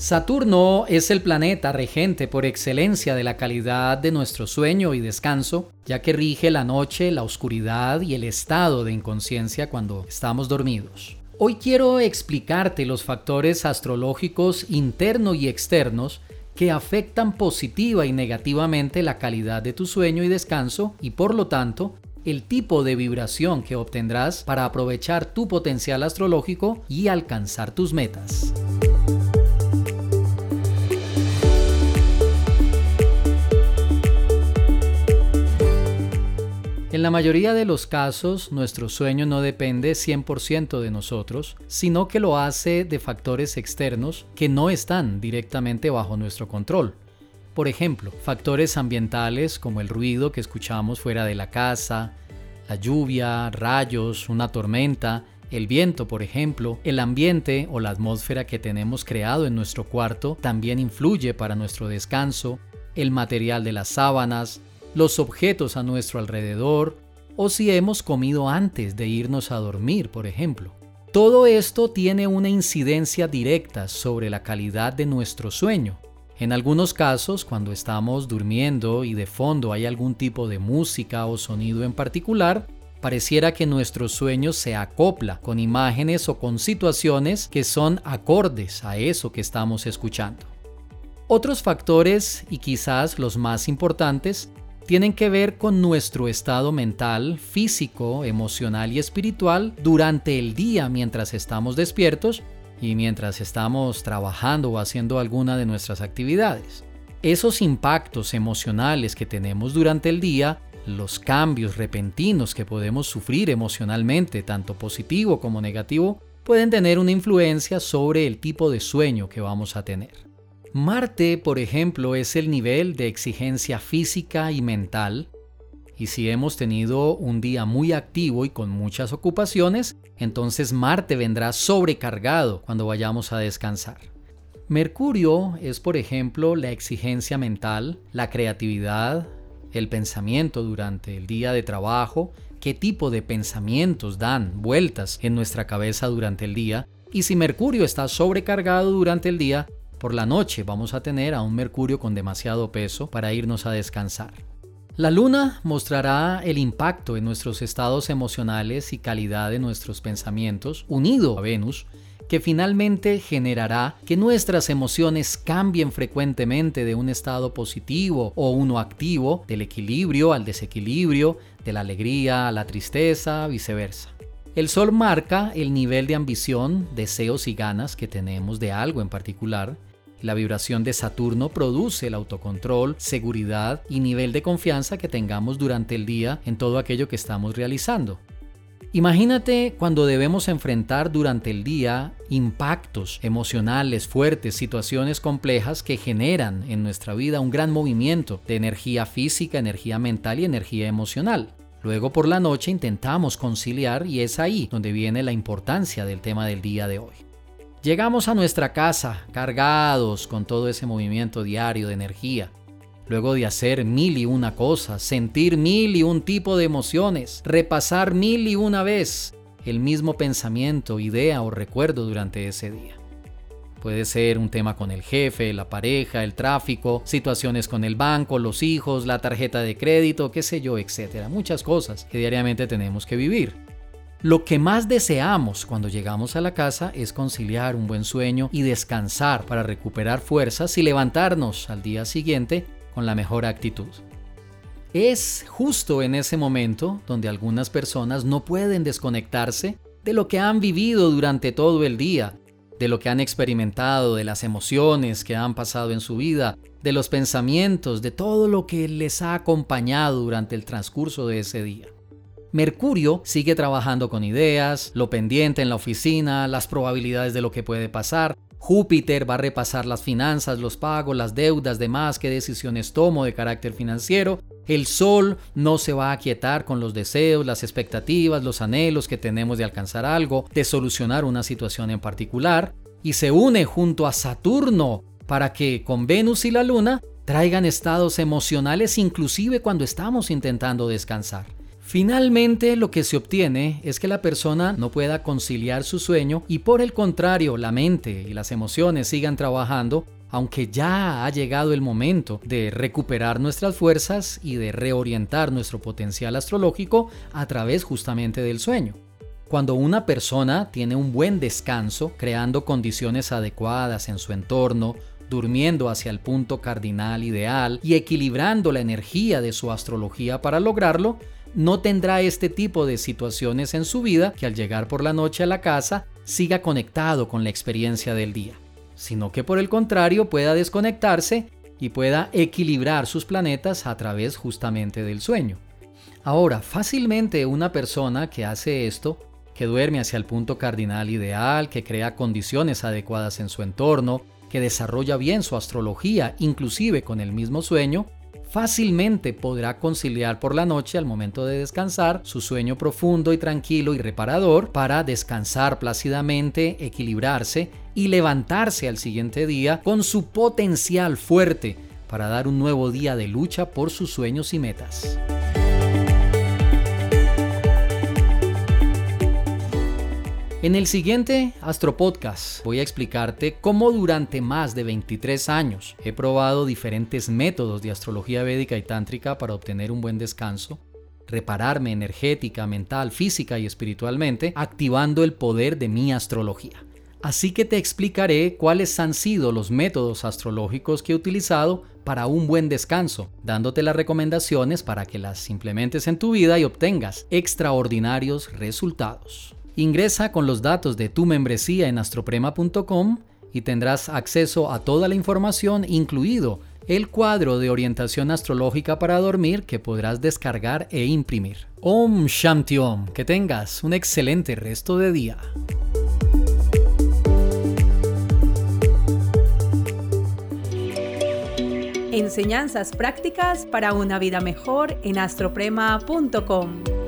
Saturno es el planeta regente por excelencia de la calidad de nuestro sueño y descanso, ya que rige la noche, la oscuridad y el estado de inconsciencia cuando estamos dormidos. Hoy quiero explicarte los factores astrológicos internos y externos que afectan positiva y negativamente la calidad de tu sueño y descanso y por lo tanto el tipo de vibración que obtendrás para aprovechar tu potencial astrológico y alcanzar tus metas. En la mayoría de los casos, nuestro sueño no depende 100% de nosotros, sino que lo hace de factores externos que no están directamente bajo nuestro control. Por ejemplo, factores ambientales como el ruido que escuchamos fuera de la casa, la lluvia, rayos, una tormenta, el viento, por ejemplo, el ambiente o la atmósfera que tenemos creado en nuestro cuarto también influye para nuestro descanso, el material de las sábanas, los objetos a nuestro alrededor o si hemos comido antes de irnos a dormir, por ejemplo. Todo esto tiene una incidencia directa sobre la calidad de nuestro sueño. En algunos casos, cuando estamos durmiendo y de fondo hay algún tipo de música o sonido en particular, pareciera que nuestro sueño se acopla con imágenes o con situaciones que son acordes a eso que estamos escuchando. Otros factores, y quizás los más importantes, tienen que ver con nuestro estado mental, físico, emocional y espiritual durante el día mientras estamos despiertos y mientras estamos trabajando o haciendo alguna de nuestras actividades. Esos impactos emocionales que tenemos durante el día, los cambios repentinos que podemos sufrir emocionalmente, tanto positivo como negativo, pueden tener una influencia sobre el tipo de sueño que vamos a tener. Marte, por ejemplo, es el nivel de exigencia física y mental. Y si hemos tenido un día muy activo y con muchas ocupaciones, entonces Marte vendrá sobrecargado cuando vayamos a descansar. Mercurio es, por ejemplo, la exigencia mental, la creatividad, el pensamiento durante el día de trabajo, qué tipo de pensamientos dan vueltas en nuestra cabeza durante el día. Y si Mercurio está sobrecargado durante el día, por la noche vamos a tener a un Mercurio con demasiado peso para irnos a descansar. La luna mostrará el impacto en nuestros estados emocionales y calidad de nuestros pensamientos, unido a Venus, que finalmente generará que nuestras emociones cambien frecuentemente de un estado positivo o uno activo, del equilibrio al desequilibrio, de la alegría a la tristeza, viceversa. El Sol marca el nivel de ambición, deseos y ganas que tenemos de algo en particular, la vibración de Saturno produce el autocontrol, seguridad y nivel de confianza que tengamos durante el día en todo aquello que estamos realizando. Imagínate cuando debemos enfrentar durante el día impactos emocionales fuertes, situaciones complejas que generan en nuestra vida un gran movimiento de energía física, energía mental y energía emocional. Luego por la noche intentamos conciliar y es ahí donde viene la importancia del tema del día de hoy. Llegamos a nuestra casa cargados con todo ese movimiento diario de energía. Luego de hacer mil y una cosas, sentir mil y un tipo de emociones, repasar mil y una vez el mismo pensamiento, idea o recuerdo durante ese día. Puede ser un tema con el jefe, la pareja, el tráfico, situaciones con el banco, los hijos, la tarjeta de crédito, qué sé yo, etcétera. Muchas cosas que diariamente tenemos que vivir. Lo que más deseamos cuando llegamos a la casa es conciliar un buen sueño y descansar para recuperar fuerzas y levantarnos al día siguiente con la mejor actitud. Es justo en ese momento donde algunas personas no pueden desconectarse de lo que han vivido durante todo el día, de lo que han experimentado, de las emociones que han pasado en su vida, de los pensamientos, de todo lo que les ha acompañado durante el transcurso de ese día. Mercurio sigue trabajando con ideas, lo pendiente en la oficina, las probabilidades de lo que puede pasar. Júpiter va a repasar las finanzas, los pagos, las deudas, demás, qué decisiones tomo de carácter financiero. El Sol no se va a aquietar con los deseos, las expectativas, los anhelos que tenemos de alcanzar algo, de solucionar una situación en particular, y se une junto a Saturno para que con Venus y la Luna traigan estados emocionales inclusive cuando estamos intentando descansar. Finalmente, lo que se obtiene es que la persona no pueda conciliar su sueño y por el contrario, la mente y las emociones sigan trabajando, aunque ya ha llegado el momento de recuperar nuestras fuerzas y de reorientar nuestro potencial astrológico a través justamente del sueño. Cuando una persona tiene un buen descanso, creando condiciones adecuadas en su entorno, durmiendo hacia el punto cardinal ideal y equilibrando la energía de su astrología para lograrlo, no tendrá este tipo de situaciones en su vida que al llegar por la noche a la casa siga conectado con la experiencia del día, sino que por el contrario pueda desconectarse y pueda equilibrar sus planetas a través justamente del sueño. Ahora, fácilmente una persona que hace esto, que duerme hacia el punto cardinal ideal, que crea condiciones adecuadas en su entorno, que desarrolla bien su astrología, inclusive con el mismo sueño, fácilmente podrá conciliar por la noche al momento de descansar su sueño profundo y tranquilo y reparador para descansar plácidamente, equilibrarse y levantarse al siguiente día con su potencial fuerte para dar un nuevo día de lucha por sus sueños y metas. En el siguiente Astro Podcast voy a explicarte cómo durante más de 23 años he probado diferentes métodos de astrología védica y tántrica para obtener un buen descanso, repararme energética, mental, física y espiritualmente, activando el poder de mi astrología. Así que te explicaré cuáles han sido los métodos astrológicos que he utilizado para un buen descanso, dándote las recomendaciones para que las implementes en tu vida y obtengas extraordinarios resultados. Ingresa con los datos de tu membresía en astroprema.com y tendrás acceso a toda la información, incluido el cuadro de orientación astrológica para dormir que podrás descargar e imprimir. Om Shanti Om, que tengas un excelente resto de día. Enseñanzas prácticas para una vida mejor en astroprema.com.